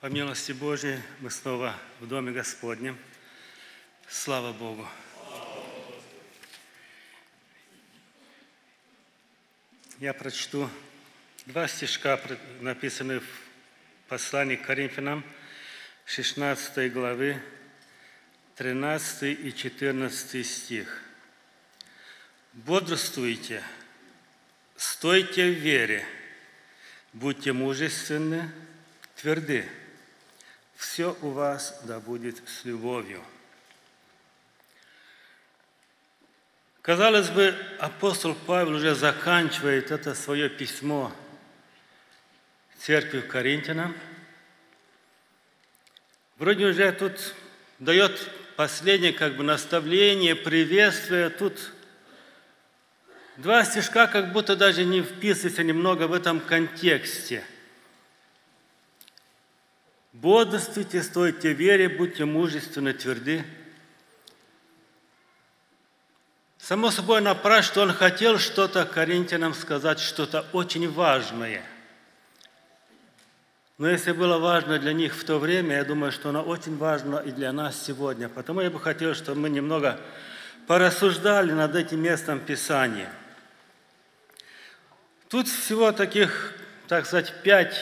По милости Божией мы снова в Доме Господнем. Слава Богу! Я прочту два стишка, написанные в послании к Коринфянам, 16 главы, 13 и 14 стих. «Бодрствуйте, стойте в вере, будьте мужественны, тверды, все у вас да будет с любовью». Казалось бы, апостол Павел уже заканчивает это свое письмо церкви в Коринтянам. Вроде уже тут дает последнее как бы наставление, приветствие. Тут два стишка как будто даже не вписываются немного в этом контексте. Бодрствуйте, стойте вере, будьте мужественны, тверды. Само собой напрасно, что он хотел что-то коринтянам сказать, что-то очень важное. Но если было важно для них в то время, я думаю, что оно очень важно и для нас сегодня. Потому я бы хотел, чтобы мы немного порассуждали над этим местом Писания. Тут всего таких, так сказать, пять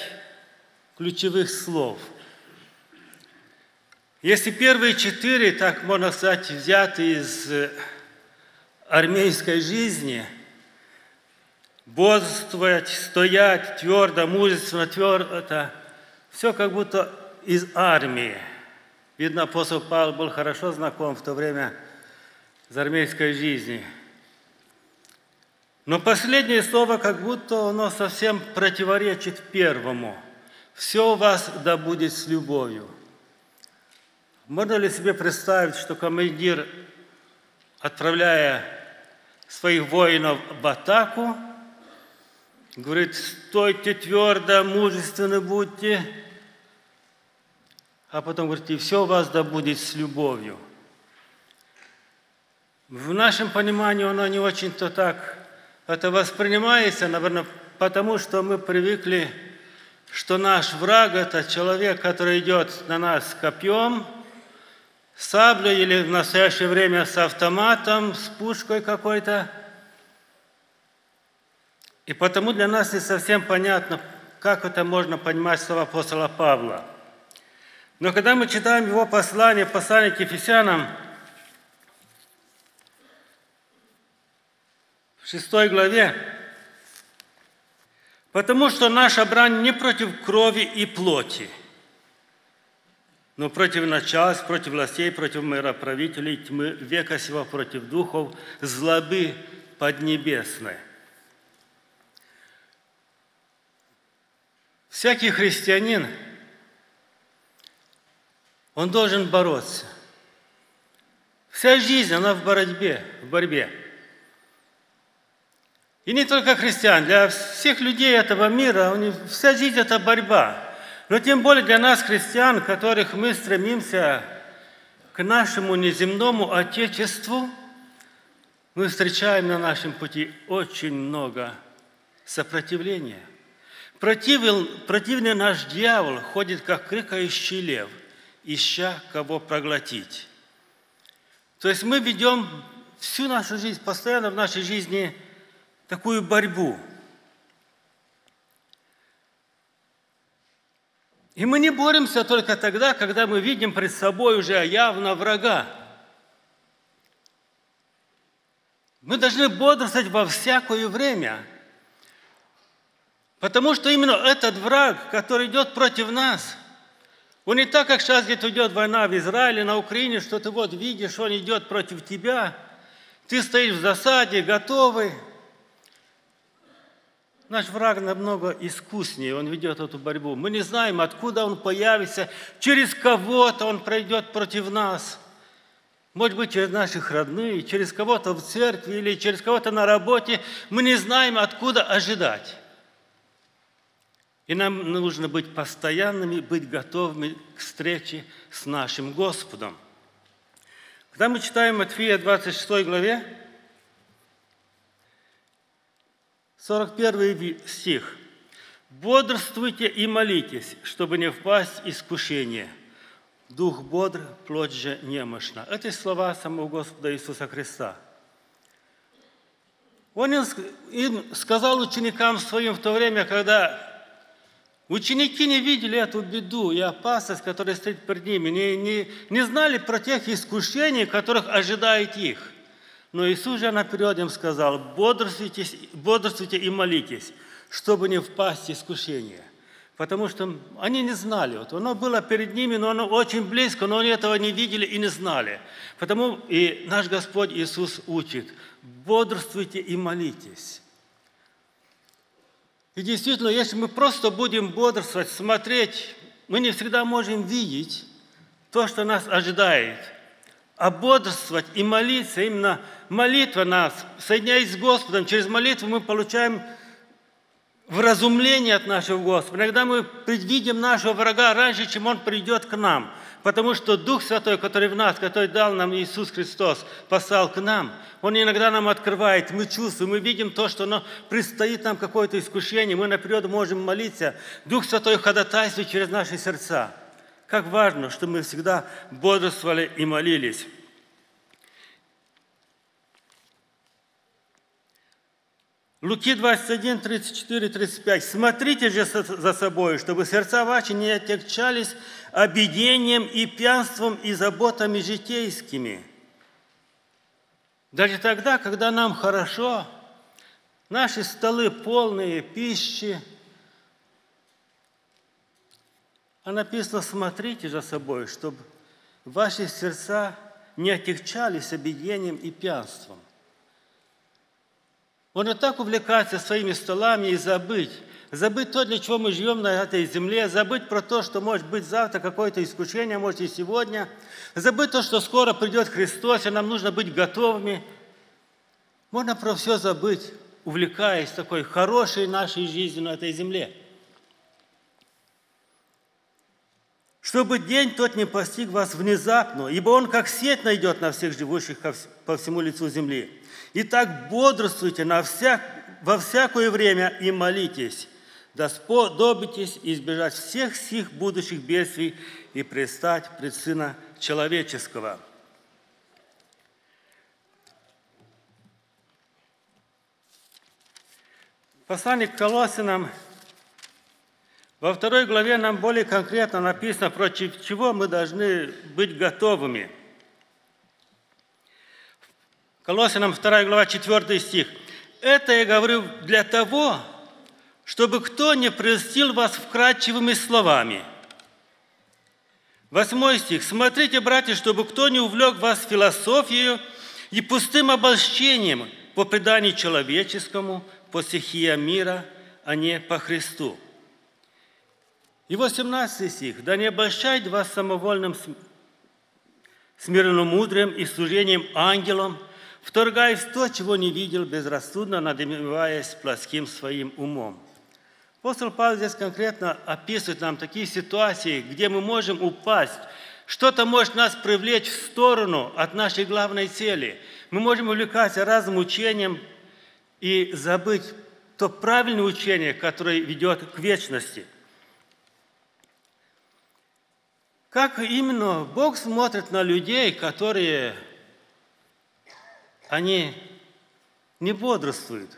ключевых слов. Если первые четыре, так можно сказать, взяты из армейской жизни бодрствовать, стоять твердо, мужественно, твердо, все как будто из армии. Видно, апостол Павел был хорошо знаком в то время с армейской жизнью. Но последнее слово как будто оно совсем противоречит первому. «Все у вас да будет с любовью». Можно ли себе представить, что командир, отправляя своих воинов в атаку, говорит, стойте твердо, мужественно будьте, а потом говорит, и все у вас да будет с любовью. В нашем понимании оно не очень-то так это воспринимается, наверное, потому что мы привыкли, что наш враг – это человек, который идет на нас копьем – саблей или в настоящее время с автоматом, с пушкой какой-то. И потому для нас не совсем понятно, как это можно понимать слова апостола Павла. Но когда мы читаем его послание, послание к Ефесянам, в шестой главе, потому что наша брань не против крови и плоти – но против начальств, против властей, против мироправителей тьмы века сего, против духов злобы поднебесной. Всякий христианин, он должен бороться. Вся жизнь, она в борьбе, в борьбе. И не только христиан, для всех людей этого мира, вся жизнь – это борьба – но тем более для нас, христиан, которых мы стремимся к нашему неземному Отечеству, мы встречаем на нашем пути очень много сопротивления. Противил, противный наш дьявол ходит, как крикающий лев, ища кого проглотить. То есть мы ведем всю нашу жизнь, постоянно в нашей жизни такую борьбу – И мы не боремся только тогда, когда мы видим пред собой уже явно врага. Мы должны бодрствовать во всякое время. Потому что именно этот враг, который идет против нас, он не так, как сейчас где-то идет война в Израиле, на Украине, что ты вот видишь, он идет против тебя, ты стоишь в засаде, готовый – Наш враг намного искуснее, он ведет эту борьбу. Мы не знаем, откуда он появится, через кого-то он пройдет против нас. Может быть, через наших родных, через кого-то в церкви или через кого-то на работе. Мы не знаем, откуда ожидать. И нам нужно быть постоянными, быть готовыми к встрече с нашим Господом. Когда мы читаем Матфея 26 главе, 41 стих. Бодрствуйте и молитесь, чтобы не впасть в искушение. Дух бодр, плоть же немощна. Это слова самого Господа Иисуса Христа. Он им сказал ученикам своим в то время, когда Ученики не видели эту беду и опасность, которая стоит перед ними, не, не, не знали про тех искушений, которых ожидает их. Но Иисус же наперед им сказал, бодрствуйте, бодрствуйте и молитесь, чтобы не впасть в искушение. Потому что они не знали. Вот оно было перед ними, но оно очень близко, но они этого не видели и не знали. Потому и наш Господь Иисус учит, бодрствуйте и молитесь. И действительно, если мы просто будем бодрствовать, смотреть, мы не всегда можем видеть то, что нас ожидает. А бодрствовать и молиться, именно молитва нас, соединяясь с Господом, через молитву мы получаем вразумление от нашего Господа. Иногда мы предвидим нашего врага раньше, чем он придет к нам – Потому что Дух Святой, который в нас, который дал нам Иисус Христос, послал к нам, Он иногда нам открывает, мы чувствуем, мы видим то, что оно предстоит нам какое-то искушение, мы наперед можем молиться. Дух Святой ходатайствует через наши сердца. Как важно, что мы всегда бодрствовали и молились. Луки 21, 34, 35. «Смотрите же за собой, чтобы сердца ваши не отягчались обидением и пьянством и заботами житейскими». Даже тогда, когда нам хорошо, наши столы полные пищи, а написано «смотрите за собой, чтобы ваши сердца не отягчались обидением и пьянством». Можно так увлекаться своими столами и забыть. Забыть то, для чего мы живем на этой земле, забыть про то, что может быть завтра какое-то искушение, может и сегодня, забыть то, что скоро придет Христос, и нам нужно быть готовыми. Можно про все забыть, увлекаясь такой хорошей нашей жизнью на этой земле. Чтобы день тот не постиг вас внезапно, ибо он как сеть найдет на всех живущих по всему лицу земли. Итак, бодрствуйте на всяк, во всякое время и молитесь, да сподобитесь избежать всех сих будущих бедствий и предстать пред Сына Человеческого. Послание к Колосинам во второй главе нам более конкретно написано, против чего мы должны быть готовыми – Колоссянам 2 глава 4 стих. «Это я говорю для того, чтобы кто не прельстил вас вкрадчивыми словами». Восьмой стих. «Смотрите, братья, чтобы кто не увлек вас философией и пустым обольщением по преданию человеческому, по стихия мира, а не по Христу». И 18 стих. «Да не обольщает вас самовольным смиренномудрием и служением ангелам, вторгаясь в то, чего не видел, безрассудно надмеваясь плоским своим умом. Апостол Павел здесь конкретно описывает нам такие ситуации, где мы можем упасть, что-то может нас привлечь в сторону от нашей главной цели. Мы можем увлекаться разным учением и забыть то правильное учение, которое ведет к вечности. Как именно Бог смотрит на людей, которые они не бодрствуют.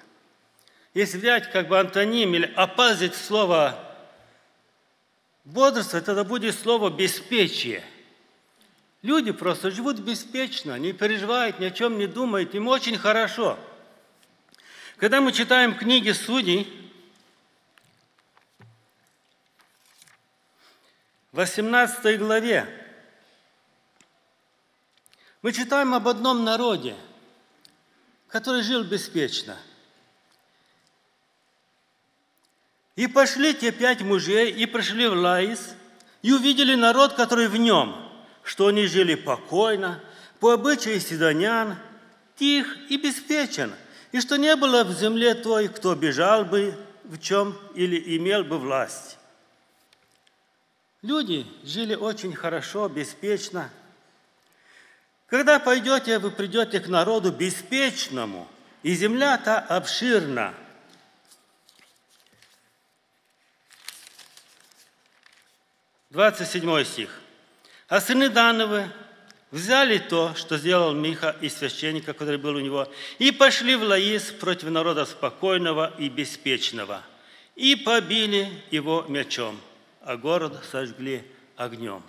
Если взять как бы антоним или опазить слово бодрство, тогда будет слово беспечие. Люди просто живут беспечно, не переживают, ни о чем не думают, им очень хорошо. Когда мы читаем книги судей, 18 главе, мы читаем об одном народе – который жил беспечно. И пошли те пять мужей, и пришли в Лаис, и увидели народ, который в нем, что они жили покойно, по обычаю сидонян, тих и беспечен, и что не было в земле той, кто бежал бы в чем или имел бы власть. Люди жили очень хорошо, беспечно – когда пойдете, вы придете к народу беспечному, и земля та обширна. 27 стих. «А сыны Дановы взяли то, что сделал Миха и священника, который был у него, и пошли в Лаис против народа спокойного и беспечного, и побили его мечом, а город сожгли огнем».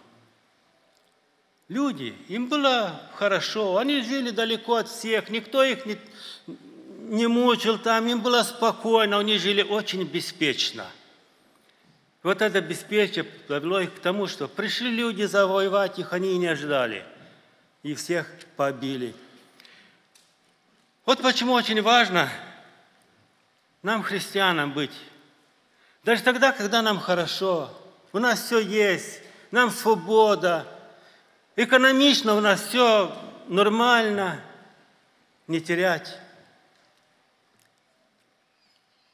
Люди, им было хорошо, они жили далеко от всех, никто их не, не мучил там, им было спокойно, они жили очень беспечно. Вот это беспечие привело их к тому, что пришли люди завоевать их, они и не ожидали. И всех побили. Вот почему очень важно нам, христианам, быть. Даже тогда, когда нам хорошо, у нас все есть, нам свобода – экономично у нас все нормально, не терять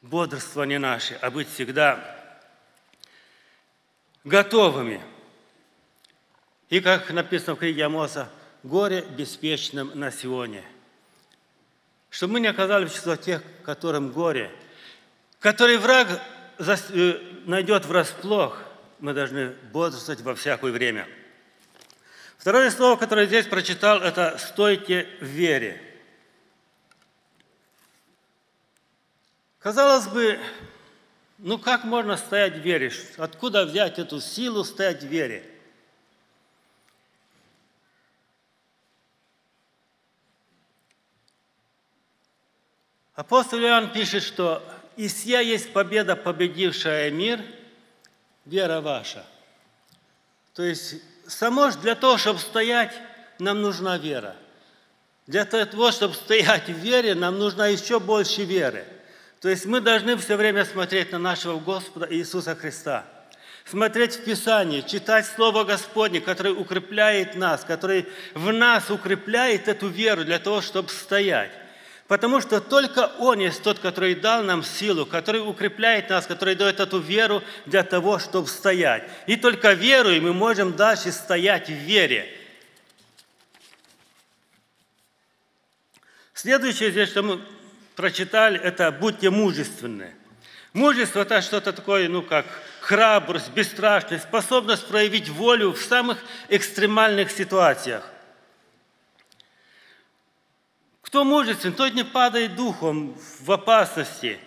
бодрствование наше, а быть всегда готовыми. И как написано в книге Амоса, горе беспечным на Сионе. Чтобы мы не оказались в число тех, которым горе, который враг э, найдет врасплох, мы должны бодрствовать во всякое время – Второе слово, которое здесь прочитал, это «стойте в вере». Казалось бы, ну как можно стоять в вере? Откуда взять эту силу стоять в вере? Апостол Иоанн пишет, что «Исья есть победа, победившая мир, вера ваша». То есть само для того, чтобы стоять, нам нужна вера. Для того, чтобы стоять в вере, нам нужна еще больше веры. То есть мы должны все время смотреть на нашего Господа Иисуса Христа. Смотреть в Писание, читать Слово Господне, которое укрепляет нас, который в нас укрепляет эту веру для того, чтобы стоять. Потому что только Он есть тот, который дал нам силу, который укрепляет нас, который дает эту веру для того, чтобы стоять. И только веруя мы можем дальше стоять в вере. Следующее здесь, что мы прочитали, это «будьте мужественны». Мужество – это что-то такое, ну, как храбрость, бесстрашность, способность проявить волю в самых экстремальных ситуациях. Кто мужествен, тот не падает духом в опасности,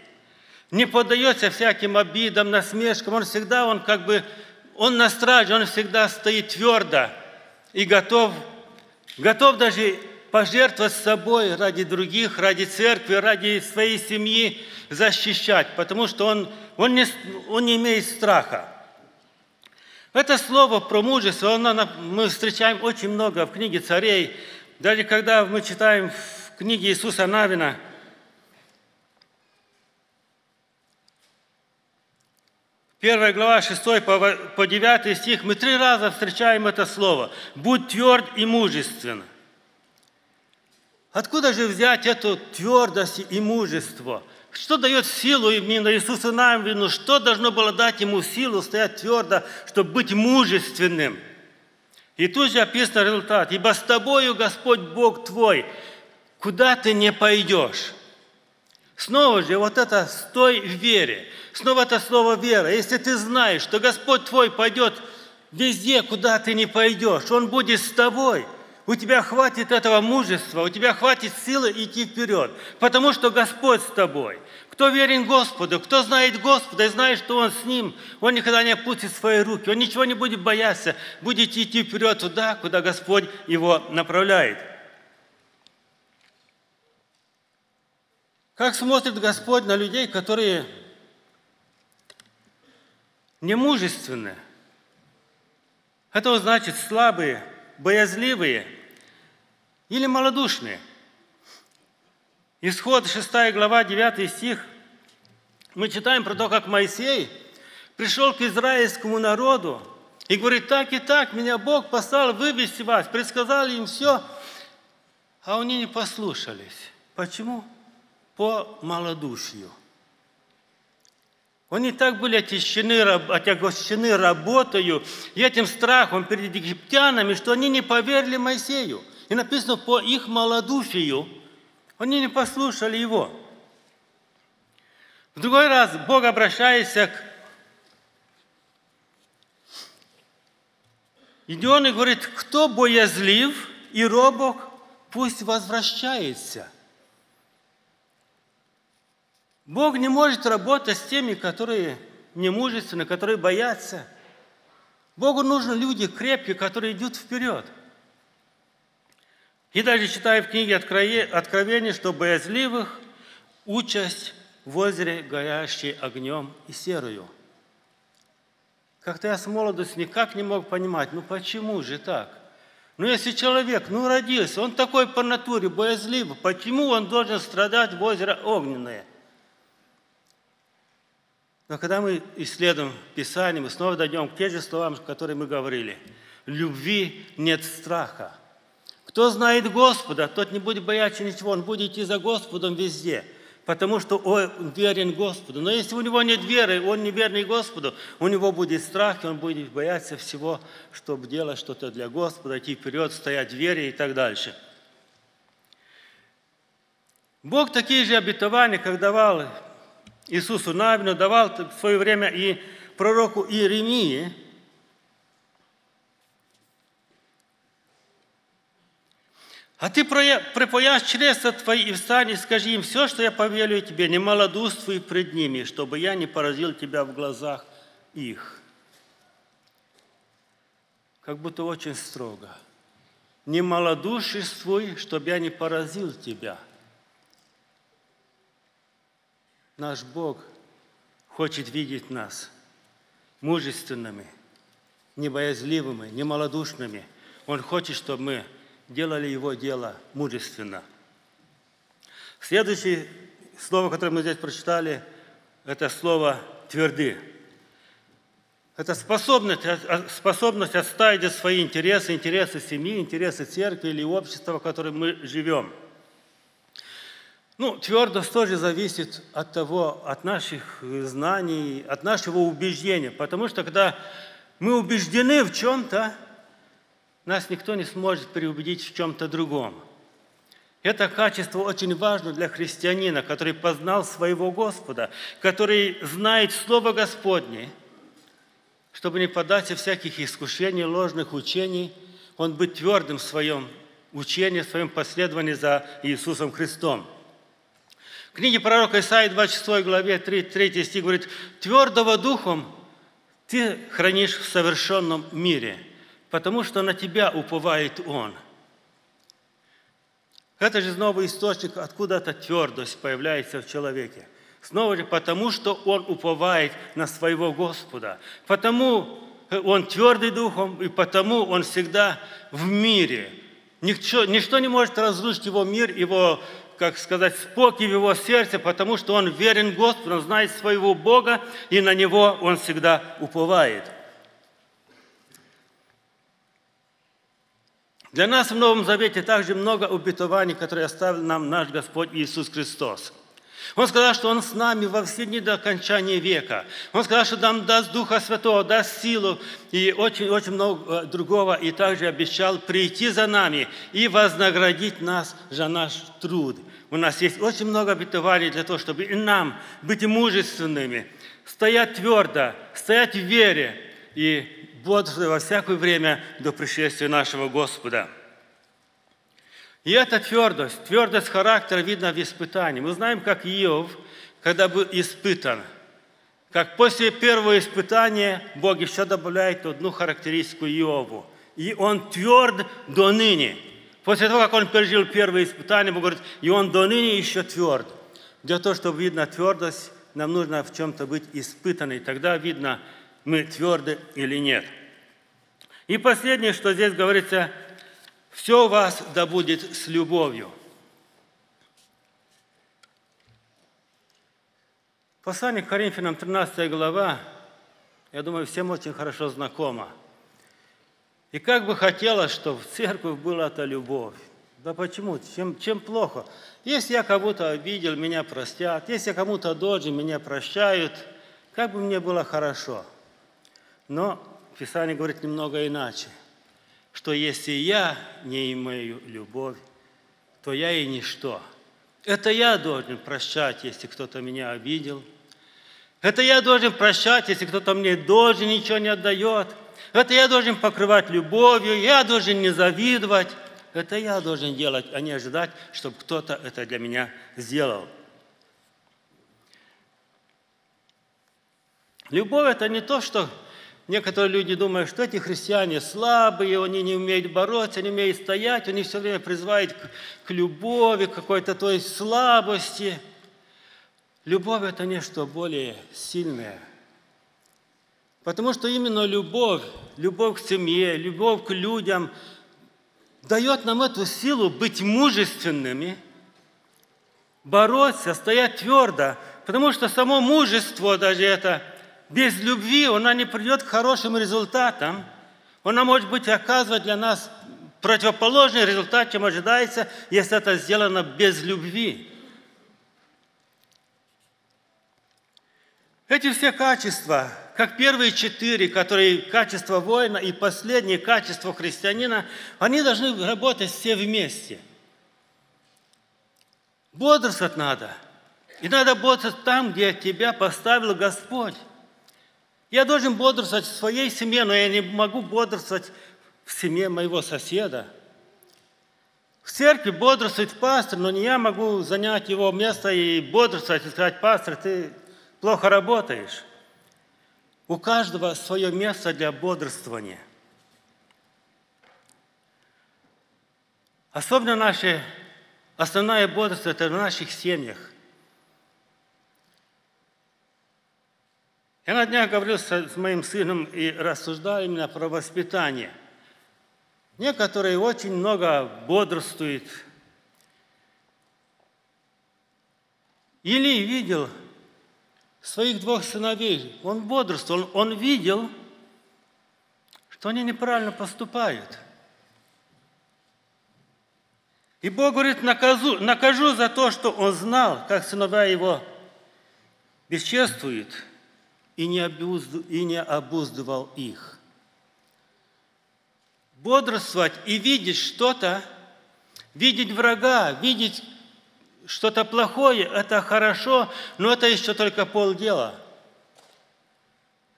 не поддается всяким обидам, насмешкам. Он всегда, он как бы, он на страже, он всегда стоит твердо и готов, готов даже пожертвовать собой ради других, ради церкви, ради своей семьи защищать, потому что он, он, не, он не имеет страха. Это слово про мужество оно, мы встречаем очень много в книге царей. Даже когда мы читаем книге Иисуса Навина, Первая глава, 6 по 9 стих, мы три раза встречаем это слово. «Будь тверд и мужествен». Откуда же взять эту твердость и мужество? Что дает силу именно Иисусу Навину? Что должно было дать ему силу стоять твердо, чтобы быть мужественным? И тут же описан результат. «Ибо с тобою Господь Бог твой, куда ты не пойдешь. Снова же вот это «стой в вере». Снова это слово «вера». Если ты знаешь, что Господь твой пойдет везде, куда ты не пойдешь, Он будет с тобой, у тебя хватит этого мужества, у тебя хватит силы идти вперед, потому что Господь с тобой. Кто верен Господу, кто знает Господа и знает, что Он с ним, он никогда не опустит свои руки, он ничего не будет бояться, будет идти вперед туда, куда Господь его направляет. Как смотрит Господь на людей, которые немужественны? Это значит слабые, боязливые или малодушные. Исход 6 глава 9 стих. Мы читаем про то, как Моисей пришел к израильскому народу и говорит, так и так, меня Бог послал вывести вас, предсказал им все, а они не послушались. Почему? По малодушию. Они так были отягощены, отягощены работою и этим страхом перед египтянами, что они не поверили Моисею. И написано, по их малодушию они не послушали его. В другой раз Бог обращается к И он и говорит, кто боязлив и робок, пусть возвращается. Бог не может работать с теми, которые немужественны, которые боятся. Богу нужны люди крепкие, которые идут вперед. И даже читаю в книге Откровения, что боязливых участь в озере, горящей огнем и серою. Как-то я с молодости никак не мог понимать, ну почему же так? Ну если человек, ну родился, он такой по натуре, боязливый, почему он должен страдать в озеро огненное? Но когда мы исследуем Писание, мы снова дойдем к тем же словам, которые мы говорили. Любви нет страха. Кто знает Господа, тот не будет бояться ничего, он будет идти за Господом везде – потому что он верен Господу. Но если у него нет веры, он не верный Господу, у него будет страх, и он будет бояться всего, чтобы делать что-то для Господа, идти вперед, стоять в вере и так дальше. Бог такие же обетования, как давал Иисусу Навину, давал в свое время и пророку Иеремии – А ты припояшь чресла твои и встань и скажи им все, что я повелю тебе, не малодушствуй пред ними, чтобы я не поразил тебя в глазах их. Как будто очень строго. Не малодушествуй, чтобы я не поразил тебя. Наш Бог хочет видеть нас мужественными, не боязливыми, не малодушными. Он хочет, чтобы мы делали его дело мужественно. Следующее слово, которое мы здесь прочитали, это слово «тверды». Это способность, способность отстаивать свои интересы, интересы семьи, интересы церкви или общества, в котором мы живем. Ну, твердость тоже зависит от того, от наших знаний, от нашего убеждения. Потому что когда мы убеждены в чем-то, нас никто не сможет переубедить в чем-то другом. Это качество очень важно для христианина, который познал своего Господа, который знает Слово Господне, чтобы не податься всяких искушений, ложных учений, он быть твердым в своем учении, в своем последовании за Иисусом Христом. Книге пророка Исаии 26 главе 3, 3 стих говорит, «Твердого духом ты хранишь в совершенном мире, потому что на тебя уповает Он. Это же снова источник, откуда эта твердость появляется в человеке. Снова же потому, что он уповает на своего Господа. Потому он твердый духом, и потому он всегда в мире. Ничто, ничто не может разрушить его мир, его, как сказать, спокой в его сердце, потому что он верен Господу, он знает своего Бога, и на него он всегда уповает. Для нас в Новом Завете также много обетований, которые оставил нам наш Господь Иисус Христос. Он сказал, что Он с нами во все дни до окончания века. Он сказал, что нам даст Духа Святого, даст силу и очень-очень много э, другого. И также обещал прийти за нами и вознаградить нас за наш труд. У нас есть очень много обетований для того, чтобы и нам быть мужественными, стоять твердо, стоять в вере и бодрствуя во всякое время до пришествия нашего Господа. И эта твердость, твердость характера видно в испытании. Мы знаем, как Иов, когда был испытан, как после первого испытания Бог еще добавляет одну характеристику Иову. И он тверд до ныне. После того, как он пережил первое испытание, Бог говорит, и он до ныне еще тверд. Для того, чтобы видно твердость, нам нужно в чем-то быть испытанным. Тогда видно, мы тверды или нет. И последнее, что здесь говорится, все у вас да будет с любовью. Послание к Коринфянам, 13 глава, я думаю, всем очень хорошо знакомо. И как бы хотелось, чтобы в церкви была эта любовь. Да почему? Чем, чем плохо? Если я кого-то обидел, меня простят. Если я кому-то должен, меня прощают. Как бы мне было хорошо – но Писание говорит немного иначе, что если я не имею любовь, то я и ничто. Это я должен прощать, если кто-то меня обидел. Это я должен прощать, если кто-то мне должен, ничего не отдает. Это я должен покрывать любовью, я должен не завидовать. Это я должен делать, а не ожидать, чтобы кто-то это для меня сделал. Любовь – это не то, что некоторые люди думают, что эти христиане слабые, они не умеют бороться, не умеют стоять, они все время призывают к, к любови, какой-то той слабости. Любовь – это нечто более сильное. Потому что именно любовь, любовь к семье, любовь к людям дает нам эту силу быть мужественными, бороться, стоять твердо, потому что само мужество даже это – без любви она не придет к хорошим результатам. Она может быть оказывать для нас противоположный результат, чем ожидается, если это сделано без любви. Эти все качества, как первые четыре, которые качество воина и последние качества христианина, они должны работать все вместе. Бодрствовать надо. И надо бодрствовать там, где тебя поставил Господь. Я должен бодрствовать в своей семье, но я не могу бодрствовать в семье моего соседа. В церкви бодрствует пастор, но не я могу занять его место и бодрствовать и сказать, пастор, ты плохо работаешь. У каждого свое место для бодрствования. Особенно наше основное бодрство – это в наших семьях – Я на днях говорил с моим сыном и рассуждал именно про воспитание. Некоторые очень много бодрствуют. Или видел своих двух сыновей, он бодрствовал, он видел, что они неправильно поступают. И Бог говорит, накажу, накажу за то, что он знал, как сыновья его бесчествуют – и не, обузд... и не обуздывал их. Бодрствовать и видеть что-то, видеть врага, видеть что-то плохое, это хорошо, но это еще только полдела.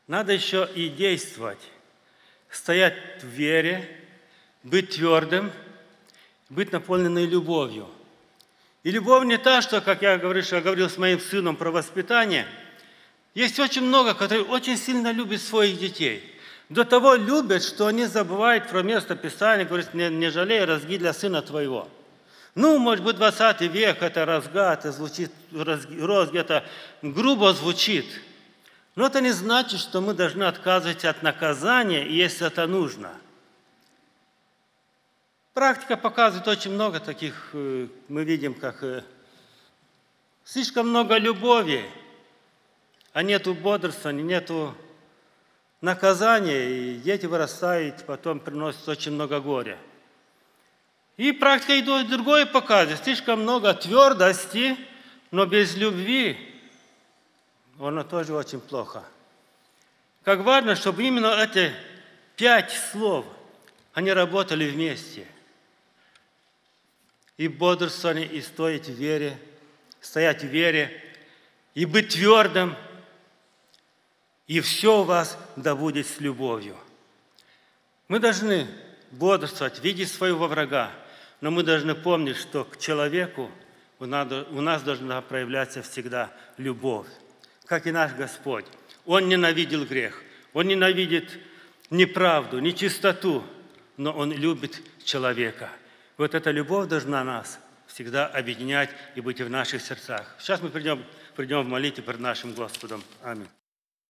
Надо еще и действовать, стоять в вере, быть твердым, быть наполненной любовью. И любовь не та, что, как я говорю, что я говорил с моим сыном про воспитание – есть очень много, которые очень сильно любят своих детей. До того любят, что они забывают про место Писания, говорят, не, не жалей разги для сына твоего. Ну, может быть, 20 век, это разга, это звучит, розги, это грубо звучит. Но это не значит, что мы должны отказывать от наказания, если это нужно. Практика показывает очень много таких, э, мы видим, как э, слишком много любови, а нету бодрствования, нету наказания, и дети вырастают, потом приносят очень много горя. И практика идет другое показывает. Слишком много твердости, но без любви, оно тоже очень плохо. Как важно, чтобы именно эти пять слов, они работали вместе. И бодрствование, и стоять в вере, стоять в вере, и быть твердым – и все у вас да будет с любовью. Мы должны бодрствовать, видеть своего врага, но мы должны помнить, что к человеку у нас должна проявляться всегда любовь, как и наш Господь. Он ненавидел грех, Он ненавидит неправду, нечистоту, но Он любит человека. Вот эта любовь должна нас всегда объединять и быть в наших сердцах. Сейчас мы придем, придем в молитву перед нашим Господом. Аминь.